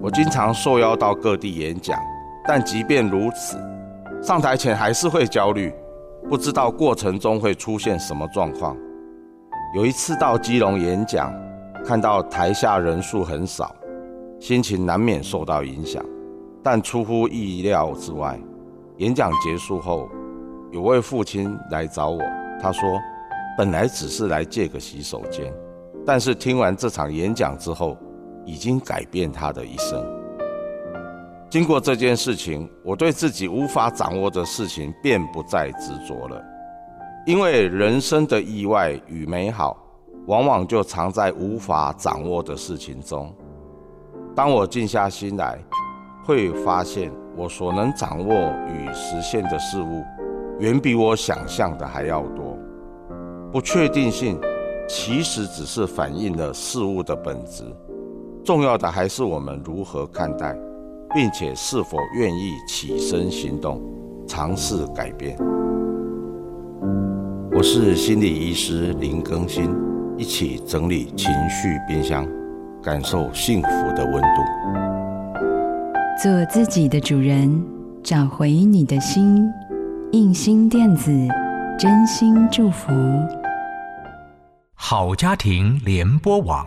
我经常受邀到各地演讲，但即便如此，上台前还是会焦虑，不知道过程中会出现什么状况。有一次到基隆演讲，看到台下人数很少，心情难免受到影响。但出乎意料之外，演讲结束后，有位父亲来找我，他说：“本来只是来借个洗手间，但是听完这场演讲之后。”已经改变他的一生。经过这件事情，我对自己无法掌握的事情便不再执着了，因为人生的意外与美好，往往就藏在无法掌握的事情中。当我静下心来，会发现我所能掌握与实现的事物，远比我想象的还要多。不确定性其实只是反映了事物的本质。重要的还是我们如何看待，并且是否愿意起身行动，尝试改变。我是心理医师林更新，一起整理情绪冰箱，感受幸福的温度。做自己的主人，找回你的心。印心电子，真心祝福。好家庭联播网。